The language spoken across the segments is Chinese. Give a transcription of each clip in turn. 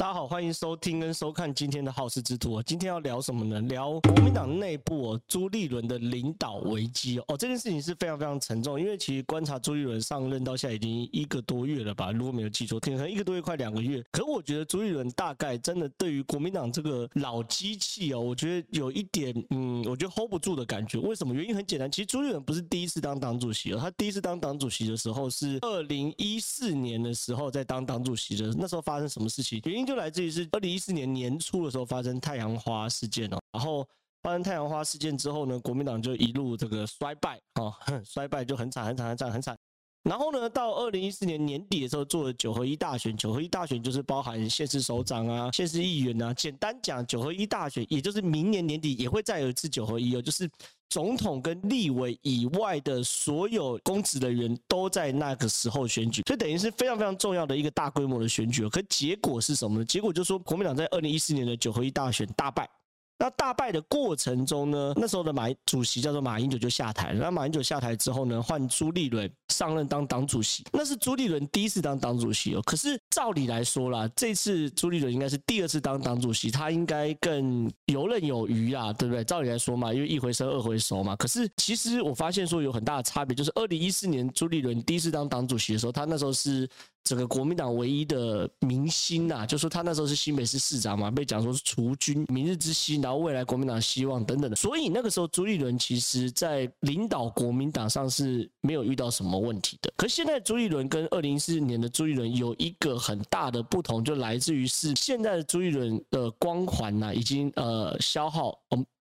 大家好，欢迎收听跟收看今天的好事之徒。今天要聊什么呢？聊国民党内部哦，朱立伦的领导危机哦。这件事情是非常非常沉重，因为其实观察朱立伦上任到现在已经一个多月了吧，如果没有记错，可能一个多月快两个月。可我觉得朱立伦大概真的对于国民党这个老机器哦，我觉得有一点嗯，我觉得 hold 不住的感觉。为什么？原因很简单，其实朱立伦不是第一次当党主席了，他第一次当党主席的时候是二零一四年的时候在当党主席的，那时候发生什么事情？原因就来自于是二零一四年年初的时候发生太阳花事件哦，然后发生太阳花事件之后呢，国民党就一路这个衰败哦，衰败就很惨很惨很惨很惨。然后呢，到二零一四年年底的时候做了九合一大选，九合一大选就是包含县市首长啊、县市议员啊。简单讲，九合一大选也就是明年年底也会再有一次九合一哦，就是。总统跟立委以外的所有公职人员都在那个时候选举，所以等于是非常非常重要的一个大规模的选举。可结果是什么呢？结果就是说国民党在二零一四年的九合一大选大败。那大败的过程中呢，那时候的马主席叫做马英九就下台了。那马英九下台之后呢，换朱立伦上任当党主席。那是朱立伦第一次当党主席哦。可是照理来说啦，这次朱立伦应该是第二次当党主席，他应该更游刃有余啊，对不对？照理来说嘛，因为一回生二回熟嘛。可是其实我发现说有很大的差别，就是二零一四年朱立伦第一次当党主席的时候，他那时候是。整个国民党唯一的明星呐、啊，就说他那时候是新北市市长嘛，被讲说是储君、明日之星，然后未来国民党希望等等的。所以那个时候朱立伦其实在领导国民党上是没有遇到什么问题的。可是现在朱立伦跟二零一四年的朱立伦有一个很大的不同，就来自于是现在的朱立伦的光环呐、啊，已经呃消耗。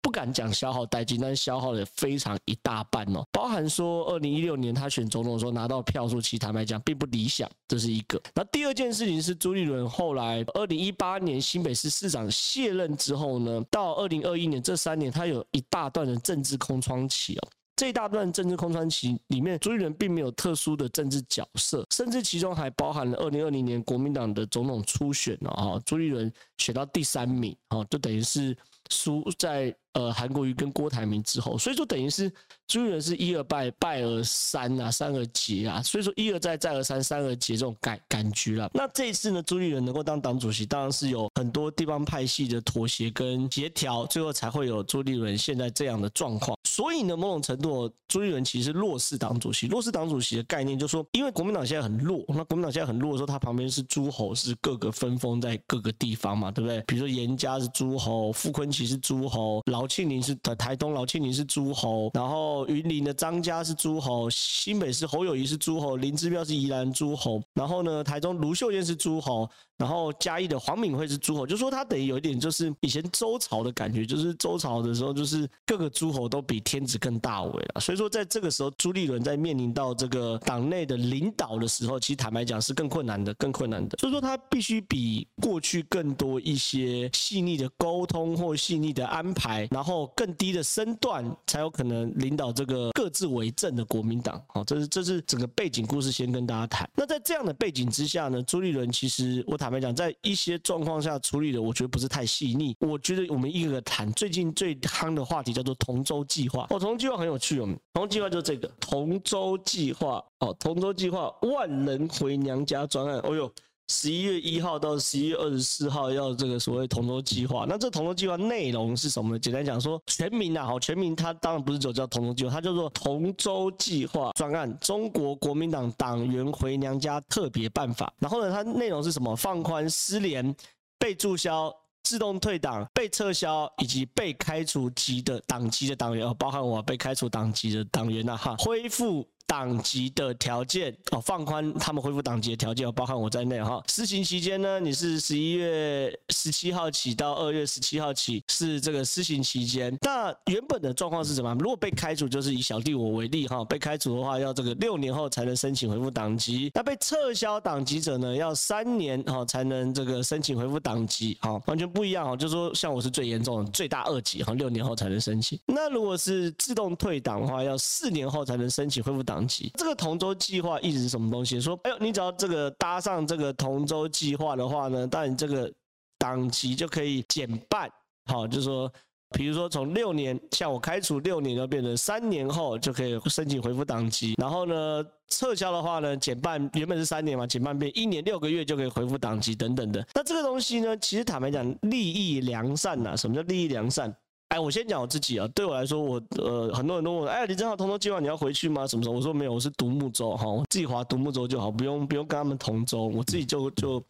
不敢讲消耗殆尽，但是消耗了非常一大半哦，包含说二零一六年他选总统的时候拿到票数，其实坦白讲并不理想，这是一个。那第二件事情是朱立伦后来二零一八年新北市市长卸任之后呢，到二零二一年这三年，他有一大段的政治空窗期哦。这一大段政治空窗期里面，朱立伦并没有特殊的政治角色，甚至其中还包含了二零二零年国民党的总统初选哦，朱立伦选到第三名哦，就等于是输在。呃，韩国瑜跟郭台铭之后，所以说等于是朱立伦是一而败，败而三啊，三而竭啊，所以说一而再，再而三，三而竭这种感感觉了。那这一次呢，朱立伦能够当党主席，当然是有很多地方派系的妥协跟协调，最后才会有朱立伦现在这样的状况。所以呢，某种程度，朱立伦其实弱势党主席。弱势党主席的概念就是说，因为国民党现在很弱，那国民党现在很弱的时候，他旁边是诸侯，是各个分封在各个地方嘛，对不对？比如说严家是诸侯，傅坤萁是诸侯，饶庆龄是台台东饶庆龄是诸侯，然后云林的张家是诸侯，新北市侯友谊是诸侯，林之彪是宜兰诸侯，然后呢，台中卢秀燕是诸侯，然后嘉义的黄敏惠是诸侯，就说他等于有一点就是以前周朝的感觉，就是周朝的时候，就是各个诸侯都比天子更大位了。所以说在这个时候，朱立伦在面临到这个党内的领导的时候，其实坦白讲是更困难的，更困难的。所以说他必须比过去更多一些细腻的沟通或细腻的安排，然后更低的身段，才有可能领导这个各自为政的国民党。好，这是这是整个背景故事，先跟大家谈。那在这样的背景之下呢，朱立伦其实我坦。坦白讲，在一些状况下处理的，我觉得不是太细腻。我觉得我们一个个谈，最近最夯的话题叫做同舟计划。哦，同舟计划很有趣哦。同舟计划就是这个同舟计划哦，同舟计划万人回娘家专案。哦呦。十一月一号到十一月二十四号要这个所谓同舟计划，那这同舟计划内容是什么呢？简单讲说，全名啊，好，全名它当然不是就叫同舟计划，它叫做同舟计划专案，中国国民党党员回娘家特别办法。然后呢，它内容是什么？放宽失联、被注销、自动退党、被撤销以及被开除籍的党籍的党员，哦，包含我被开除党籍的党员呐，哈，恢复。党籍的条件哦，放宽他们恢复党籍的条件，包含我在内哈。施行期间呢，你是十一月十七号起到二月十七号起是这个施行期间。那原本的状况是什么？如果被开除，就是以小弟我为例哈，被开除的话要这个六年后才能申请恢复党籍。那被撤销党籍者呢，要三年哈才能这个申请恢复党籍，哈，完全不一样哈。就是说像我是最严重的，最大二级哈，六年后才能申请。那如果是自动退党的话，要四年后才能申请恢复党。这个同舟计划意思是什么东西？说，哎呦，你只要这个搭上这个同舟计划的话呢，当然这个党籍就可以减半，好，就是说比如说从六年，像我开除六年，要变成三年后就可以申请恢复党籍。然后呢，撤销的话呢，减半，原本是三年嘛，减半变一年六个月就可以恢复党籍等等的。那这个东西呢，其实坦白讲，利益良善呐。什么叫利益良善？哎，我先讲我自己啊，对我来说，我呃，很多人都问，哎，李正浩同舟计划你要回去吗？什么时候？我说没有，我是独木舟哈，我自己划独木舟就好，不用不用跟他们同舟，我自己就就。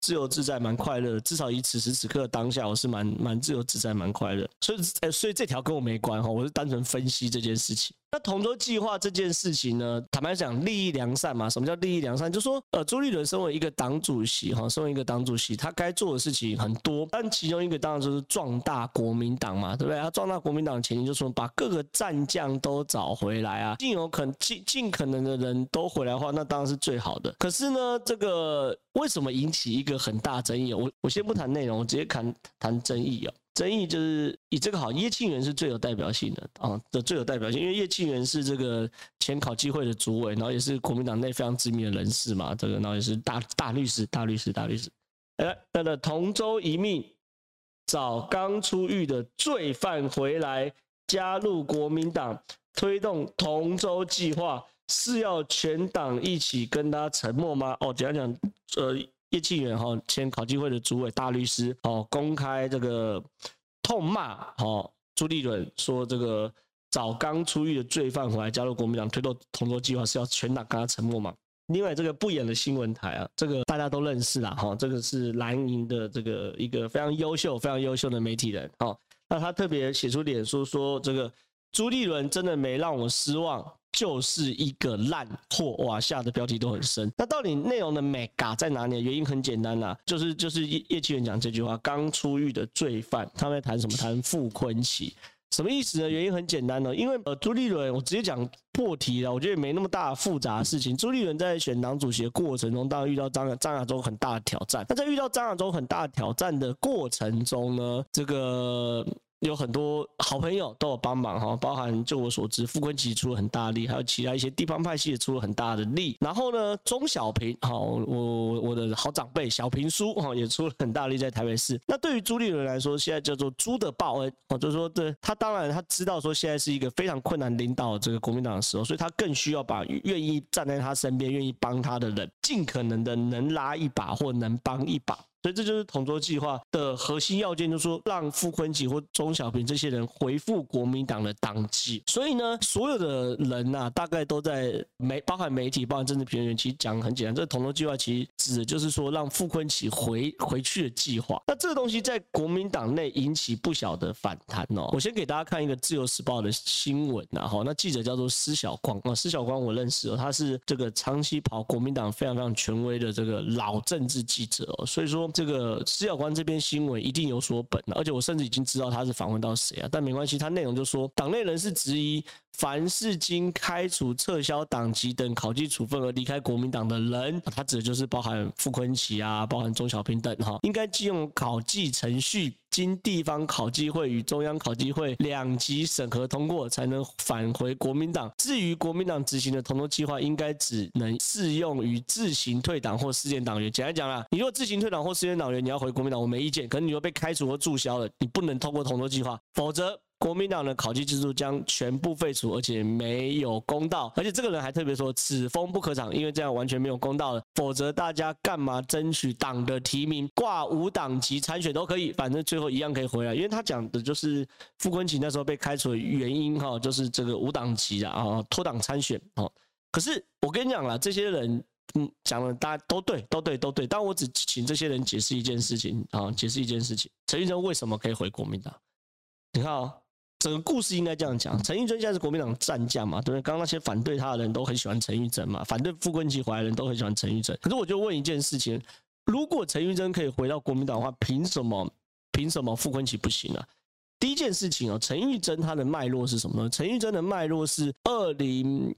自由自在，蛮快乐。至少以此时此刻当下，我是蛮蛮自由自在，蛮快乐。所以，哎，所以这条跟我没关哈，我是单纯分析这件事情。那同舟计划这件事情呢，坦白讲，利益良善嘛。什么叫利益良善？就说，呃，朱立伦身为一个党主席，哈，身为一个党主席，他该做的事情很多，但其中一个当然就是壮大国民党嘛，对不对？他壮大国民党的前提就是说，把各个战将都找回来啊，尽有可尽尽可能的人都回来的话，那当然是最好的。可是呢，这个为什么引起一个很大争议？我我先不谈内容，我直接谈谈争议啊。争议就是以这个好，叶庆元是最有代表性的啊的最有代表性，因为叶庆元是这个前考纪会的主委，然后也是国民党内非常知名的人士嘛，这个然后也是大大律师、大律师、大律师。哎，那个同舟一命，找刚出狱的罪犯回来加入国民党，推动同舟计划，是要全党一起跟他沉默吗？哦，讲讲呃。叶庆元哈，前考纪会的主委大律师哦，公开这个痛骂哦朱立伦，说这个找刚出狱的罪犯回来加入国民党，推动同舟计划是要全党跟他沉默嘛？另外这个不演的新闻台啊，这个大家都认识啦哈，这个是蓝营的这个一个非常优秀、非常优秀的媒体人哦，那他特别写出脸书说，这个朱立伦真的没让我失望。就是一个烂货哇，下的标题都很深。那到底内容的美嘎在哪里？原因很简单啦、就是就是叶叶庆元讲这句话，刚出狱的罪犯，他们在谈什么？谈傅崐萁，什么意思呢？原因很简单呢，因为呃朱立伦，我直接讲破题了，我觉得也没那么大复杂的事情。朱立伦在选党主席的过程中，当然遇到张张亚中很大的挑战。那在遇到张亚中很大的挑战的过程中呢，这个。有很多好朋友都有帮忙哈，包含就我所知，傅昆萁出了很大力，还有其他一些地方派系也出了很大的力。然后呢，钟小平哈，我我的好长辈小平叔哈也出了很大力在台北市。那对于朱立伦来说，现在叫做朱的报恩哦，就是说对他当然他知道说现在是一个非常困难领导这个国民党的时候，所以他更需要把愿意站在他身边、愿意帮他的人，尽可能的能拉一把或能帮一把。所以这就是同桌计划的核心要件，就是说让傅崐萁或钟小平这些人回复国民党的党籍。所以呢，所有的人呐、啊，大概都在媒，包含媒体、包含政治评论员，其实讲很简单，这个同桌计划其实指的就是说让傅崐萁回回去的计划。那这个东西在国民党内引起不小的反弹哦。我先给大家看一个《自由时报》的新闻啊，哈，那记者叫做施小光啊，施小光我认识哦，他是这个长期跑国民党非常非常权威的这个老政治记者哦，所以说。这个施晓光这篇新闻一定有所本，而且我甚至已经知道他是访问到谁啊，但没关系，他内容就说党内人士质疑，凡是经开除、撤销党籍等考纪处分而离开国民党的人，他指的就是包含傅昆奇啊，包含钟小平等哈，应该借用考纪程序，经地方考机会与中央考机会两级审核通过，才能返回国民党。至于国民党执行的同桌计划，应该只能适用于自行退党或失联党员。简单讲啦，你如果自行退党或失联党员，你要回国民党，我没意见。可能你又被开除或注销了，你不能通过同桌计划，否则。国民党的考绩制度将全部废除，而且没有公道。而且这个人还特别说，此风不可长，因为这样完全没有公道了。否则大家干嘛争取党的提名，挂无党籍参选都可以，反正最后一样可以回来。因为他讲的就是傅昆萁那时候被开除的原因哈，就是这个无党籍啊，脱党参选哦。可是我跟你讲了，这些人嗯讲的大家都对，都对，都对。但我只请这些人解释一件事情啊，解释一件事情：陈玉珍为什么可以回国民党？你看哦。整个故事应该这样讲：陈玉珍现在是国民党战将嘛，对不对？刚刚那些反对他的人都很喜欢陈玉珍嘛，反对傅昆萁回来的人都很喜欢陈玉珍。可是我就问一件事情：如果陈玉珍可以回到国民党的话，凭什么？凭什么傅昆萁不行啊？第一件事情哦，陈玉珍她的脉络是什么呢？陈玉珍的脉络是二零。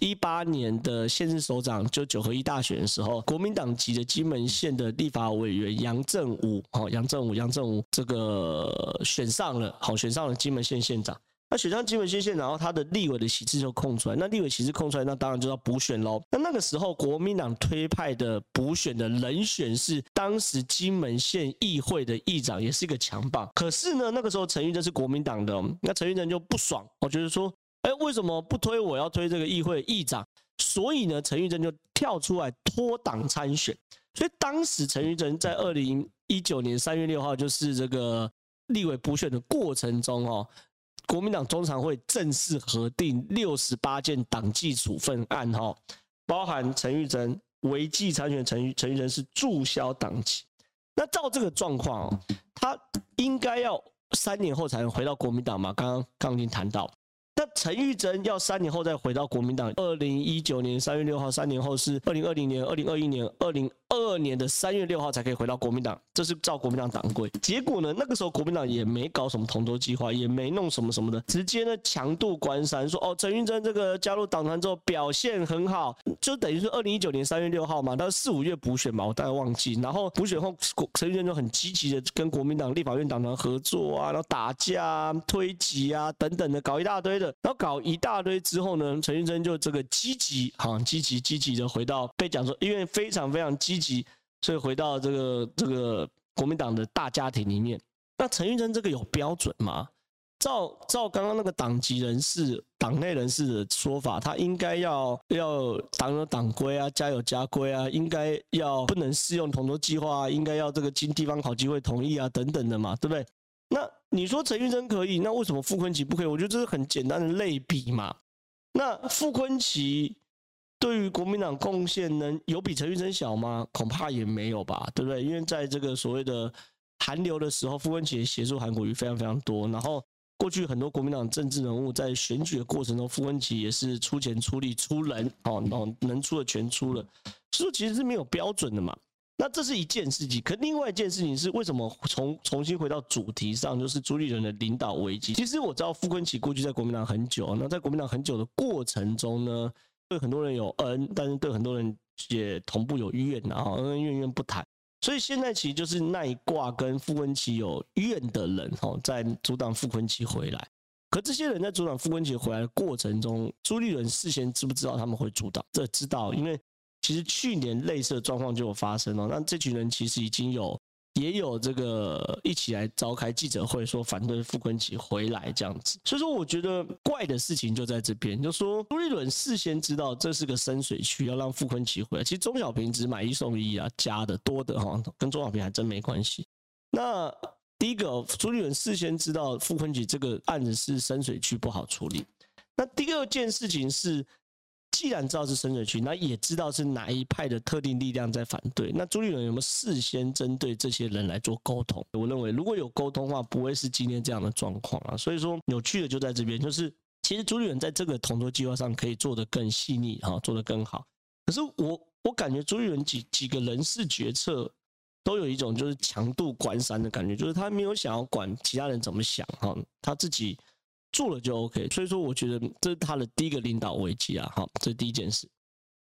一八年的县市首长，就九合一大选的时候，国民党籍的金门县的立法委员杨正武，好，杨正武，杨正武这个选上了，好，选上了金门县县长。那选上金门县县长，然后他的立委的席次就空出来，那立委席次空出来，那当然就要补选喽。那那个时候国民党推派的补选的人选是当时金门县议会的议长，也是一个强棒。可是呢，那个时候陈玉珍是国民党的，那陈玉珍就不爽，我觉得说，哎，为什么不推我要推这个议会议长？所以呢，陈玉珍就跳出来脱党参选。所以当时陈玉珍在二零一九年三月六号，就是这个立委补选的过程中哦。国民党中常会正式核定六十八件党纪处分案，哈，包含陈玉珍违纪参选，陈玉陈玉珍是注销党籍。那照这个状况哦，他应该要三年后才能回到国民党嘛？刚刚刚已经谈到。那陈玉珍要三年后再回到国民党，二零一九年三月六号，三年后是二零二零年、二零二一年、二零二二年的三月六号才可以回到国民党，这是照国民党党规。结果呢，那个时候国民党也没搞什么同舟计划，也没弄什么什么的，直接呢强渡关山，说哦，陈玉珍这个加入党团之后表现很好，就等于是二零一九年三月六号嘛，他四五月补选嘛，我大概忘记。然后补选后，陈玉珍就很积极的跟国民党立法院党团合作啊，然后打架啊、推挤啊等等的，搞一大堆的。然后搞一大堆之后呢，陈玉珍就这个积极，哈，积极积极的回到被讲说，因为非常非常积极，所以回到这个这个国民党的大家庭里面。那陈玉珍这个有标准吗？照照刚刚那个党籍人士、党内人士的说法，他应该要要党有党规啊，家有家规啊，应该要不能适用同舟计划，应该要这个经地方考纪会同意啊，等等的嘛，对不对？那你说陈玉珍可以，那为什么傅昆萁不可以？我觉得这是很简单的类比嘛。那傅昆萁对于国民党贡献能有比陈玉珍小吗？恐怕也没有吧，对不对？因为在这个所谓的韩流的时候，傅昆萁协助韩国瑜非常非常多。然后过去很多国民党政治人物在选举的过程中，傅昆萁也是出钱出力出人，哦，然后能出的全出了，所以其实是没有标准的嘛。那这是一件事情，可另外一件事情是为什么重重新回到主题上，就是朱立伦的领导危机。其实我知道傅昆萁过去在国民党很久，那在国民党很久的过程中呢，对很多人有恩，但是对很多人也同步有怨，然后恩恩怨怨不谈。所以现在其实就是那一卦跟傅崐萁有怨的人哦，在阻挡傅崐萁回来。可这些人在阻挡傅崐萁回来的过程中，朱立伦事先知不知道他们会阻挡？这知道，因为。其实去年类似的状况就有发生了，那这群人其实已经有也有这个一起来召开记者会，说反对傅昆萁回来这样子。所以说，我觉得怪的事情就在这边，就说朱立伦事先知道这是个深水区，要让傅昆萁回来。其实钟小平只买一送一啊，加的多的哈，跟钟小平还真没关系。那第一个，朱立伦事先知道傅昆萁这个案子是深水区不好处理。那第二件事情是。既然知道是深水区，那也知道是哪一派的特定力量在反对。那朱立伦有没有事先针对这些人来做沟通？我认为如果有沟通的话，不会是今天这样的状况啊。所以说有趣的就在这边，就是其实朱立伦在这个同桌计划上可以做得更细腻哈，做得更好。可是我我感觉朱立伦几几个人事决策都有一种就是强渡关山的感觉，就是他没有想要管其他人怎么想哈，他自己。做了就 OK，所以说我觉得这是他的第一个领导危机啊，好，这是第一件事。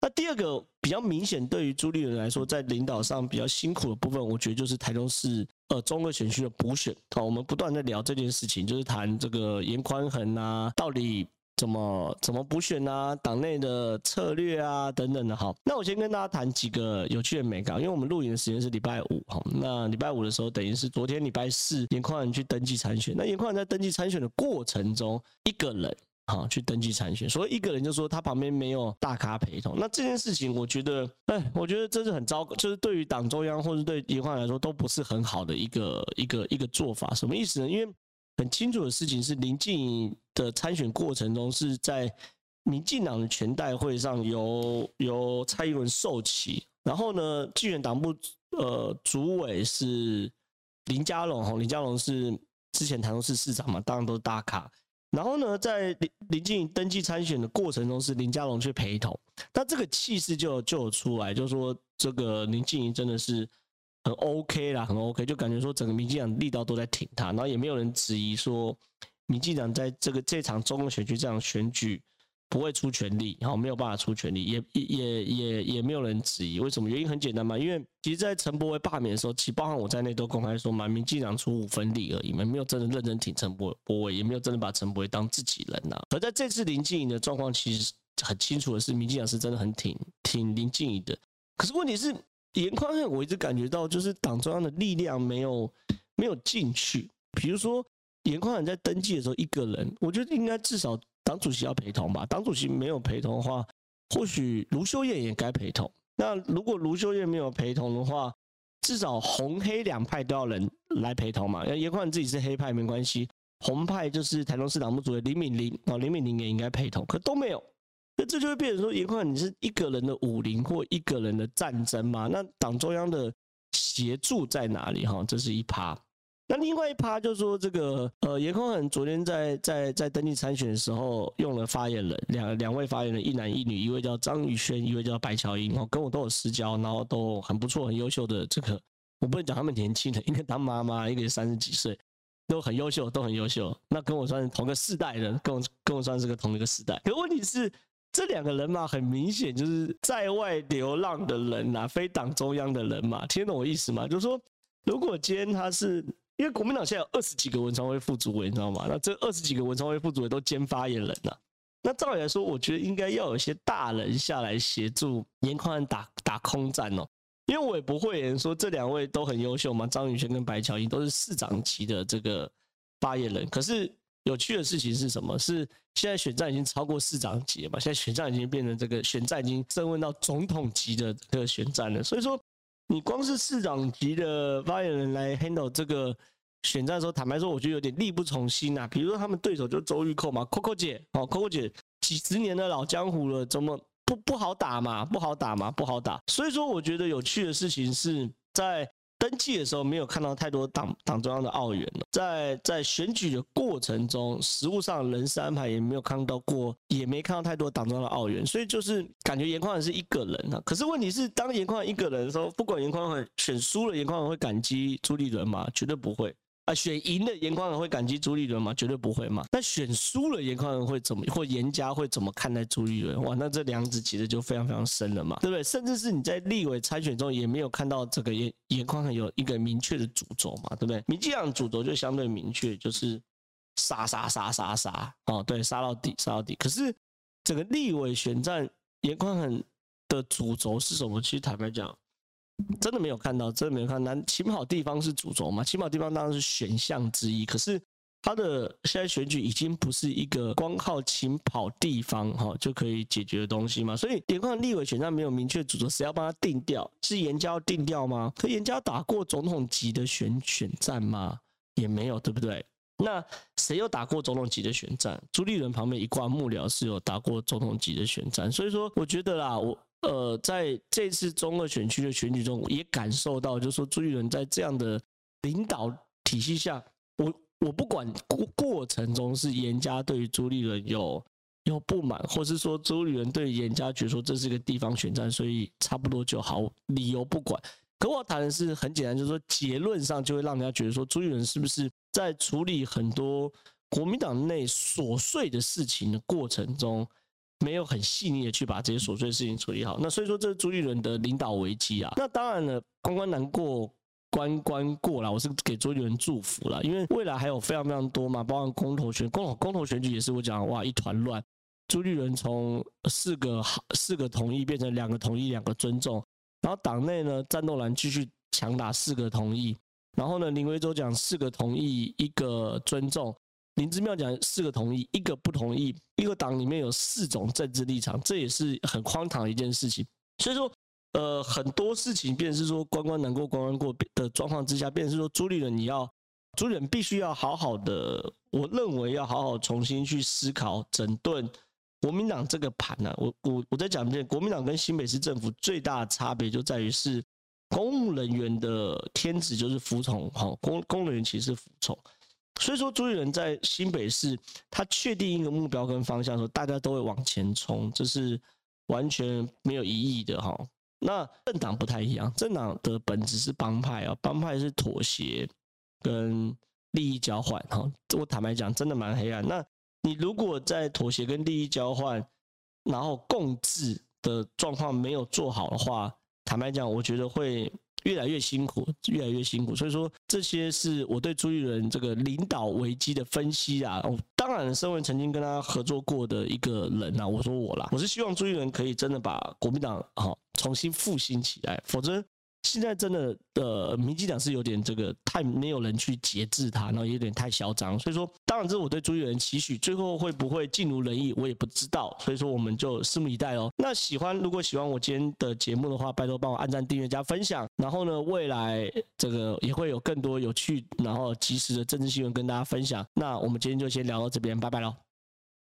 那第二个比较明显，对于朱立伦来说，在领导上比较辛苦的部分，我觉得就是台中市呃中二选区的补选。好，我们不断在聊这件事情，就是谈这个严宽恒啊，到底。怎么怎么补选啊？党内的策略啊，等等的。好，那我先跟大家谈几个有趣的美感，因为我们录影的时间是礼拜五，哈，那礼拜五的时候，等于是昨天礼拜四，颜宽恒去登记参选。那颜宽恒在登记参选的过程中，一个人，哈，去登记参选，所以一个人就说他旁边没有大咖陪同。那这件事情，我觉得，哎，我觉得这是很糟糕，就是对于党中央或者对颜宽恒来说，都不是很好的一个一个一个做法。什么意思呢？因为很清楚的事情是，林静仪的参选过程中是在民进党的全代会上由由蔡英文授旗，然后呢，竞选党部呃主委是林佳龙，哈，林佳龙是之前台中市市长嘛，当然都是大咖。然后呢，在林林静怡登记参选的过程中，是林佳龙去陪同，那这个气势就就有出来，就说这个林静怡真的是。很 OK 啦，很 OK，就感觉说整个民进党力道都在挺他，然后也没有人质疑说民进党在这个这场中二选举这样选举不会出全力，然后没有办法出全力，也也也也也没有人质疑。为什么？原因很简单嘛，因为其实，在陈柏惟罢免的时候，其实包含我在内都公开说嘛，民进党出五分力而已嘛，没有真的认真挺陈柏柏惟，也没有真的把陈柏惟当自己人呐、啊。而在这次林静怡的状况，其实很清楚的是，民进党是真的很挺挺林静怡的。可是问题是，严宽恒我一直感觉到就是党中央的力量没有没有进去，比如说。严宽恒在登记的时候一个人，我觉得应该至少党主席要陪同吧。党主席没有陪同的话，或许卢秀燕也该陪同。那如果卢秀燕没有陪同的话，至少红黑两派都要人来陪同嘛。严宽恒自己是黑派没关系，红派就是台中市党部主任林敏玲啊，林敏玲也应该陪同，可都没有。那这就会变成说，严宽你是一个人的武林或一个人的战争嘛？那党中央的协助在哪里？哈，这是一趴。那另外一趴就是说，这个呃，颜宽恒昨天在在在登记参选的时候用了发言人，两两位发言人，一男一女，一位叫张宇轩，一位叫白乔英，哦，跟我都有私交，然后都很不错，很优秀的这个，我不能讲他们年轻的，一个当妈妈，一个三十几岁，都很优秀，都很优秀。那跟我算是同个世代的，跟我跟我算是个同一个世代。可问题是，这两个人嘛，很明显就是在外流浪的人呐，非党中央的人嘛，听懂我意思吗？就是说，如果今天他是。因为国民党现在有二十几个文传会副主委，你知道吗？那这二十几个文传会副主委都兼发言人呐、那照理来说，我觉得应该要有些大人下来协助严宽打打空战哦。因为我也不会说这两位都很优秀嘛，张宇轩跟白乔英都是市长级的这个发言人。可是有趣的事情是什么？是现在选战已经超过市长级了嘛？现在选战已经变成这个选战已经升温到总统级的这个选战了。所以说。你光是市长级的发言人来 handle 这个选战的时候，坦白说，我觉得有点力不从心呐。比如说他们对手就周玉蔻嘛，Coco 姐哦，Coco 姐几十年的老江湖了，怎么不不好打嘛？不好打嘛？不好打。所以说，我觉得有趣的事情是在。登记的时候没有看到太多党党中央的奥员，在在选举的过程中，实物上人事安排也没有看到过，也没看到太多党中央的奥员，所以就是感觉严宽恒是一个人啊。可是问题是，当严宽恒一个人的时候，不管严宽恒选输了，严宽恒会感激朱立伦吗？绝对不会。啊，选赢的颜宽恒会感激朱立伦吗？绝对不会嘛。那选输了颜宽恒会怎么，或颜家会怎么看待朱立伦？哇，那这两子其实就非常非常深了嘛，对不对？甚至是你在立委参选中也没有看到这个颜颜宽恒有一个明确的主轴嘛，对不对？民进党主轴就相对明确，就是杀杀杀杀杀哦，对，杀到底杀到底。可是整个立委选战，颜宽恒的主轴是什么？其实坦白讲。真的没有看到，真的没有看到。起跑地方是主轴嘛？起跑地方当然是选项之一。可是他的现在选举已经不是一个光靠起跑地方哈就可以解决的东西嘛。所以颜宽恒立委选战没有明确主轴，谁要帮他定调？是颜家要定调吗？可颜家打过总统级的选选战吗？也没有，对不对？那谁有打过总统级的选战？朱立伦旁边一挂幕僚是有打过总统级的选战。所以说，我觉得啦，我。呃，在这次中二选区的选举中，也感受到，就是说朱立伦在这样的领导体系下，我我不管过过程中是严家对于朱立伦有有不满，或是说朱立伦对严家觉得说这是一个地方选战，所以差不多就好，理由不管。可我谈的是很简单，就是说结论上就会让人家觉得说朱立伦是不是在处理很多国民党内琐碎的事情的过程中。没有很细腻的去把这些琐碎的事情处理好，那所以说这是朱立伦的领导危机啊。那当然了，关关难过关关过了，我是给朱立伦祝福了，因为未来还有非常非常多嘛，包括公投选公投公投选举也是我讲哇一团乱。朱立伦从四个四个同意变成两个同意两个尊重，然后党内呢战斗蓝继续强打四个同意，然后呢林为洲讲四个同意一个尊重。林之妙讲四个同意，一个不同意，一个党里面有四种政治立场，这也是很荒唐的一件事情。所以说，呃，很多事情，便是说关关难过关关过的状况之下，便是说朱立伦你要，朱立伦必须要好好的，我认为要好好重新去思考整顿国民党这个盘呢、我我我再讲一遍，国民党跟新北市政府最大的差别就在于是公务人员的天职就是服从，哈，公公务人员其实是服从。所以说，朱立伦在新北市，他确定一个目标跟方向的时候，大家都会往前冲，这是完全没有疑义的哈。那政党不太一样，政党的本质是帮派啊，帮派是妥协跟利益交换哈。我坦白讲，真的蛮黑暗。那你如果在妥协跟利益交换然后共治的状况没有做好的话，坦白讲，我觉得会越来越辛苦，越来越辛苦。所以说，这些是我对朱立伦这个领导危机的分析啊。当然，身为曾经跟他合作过的一个人啊，我说我啦，我是希望朱立伦可以真的把国民党好重新复兴起来，否则。现在真的，呃，民进党是有点这个太没有人去节制他，然后有点太嚣张，所以说，当然这是我对朱立伦期许，最后会不会尽如人意，我也不知道，所以说我们就拭目以待哦。那喜欢，如果喜欢我今天的节目的话，拜托帮我按赞、订阅、加分享，然后呢，未来这个也会有更多有趣然后及时的政治新闻跟大家分享。那我们今天就先聊到这边，拜拜喽。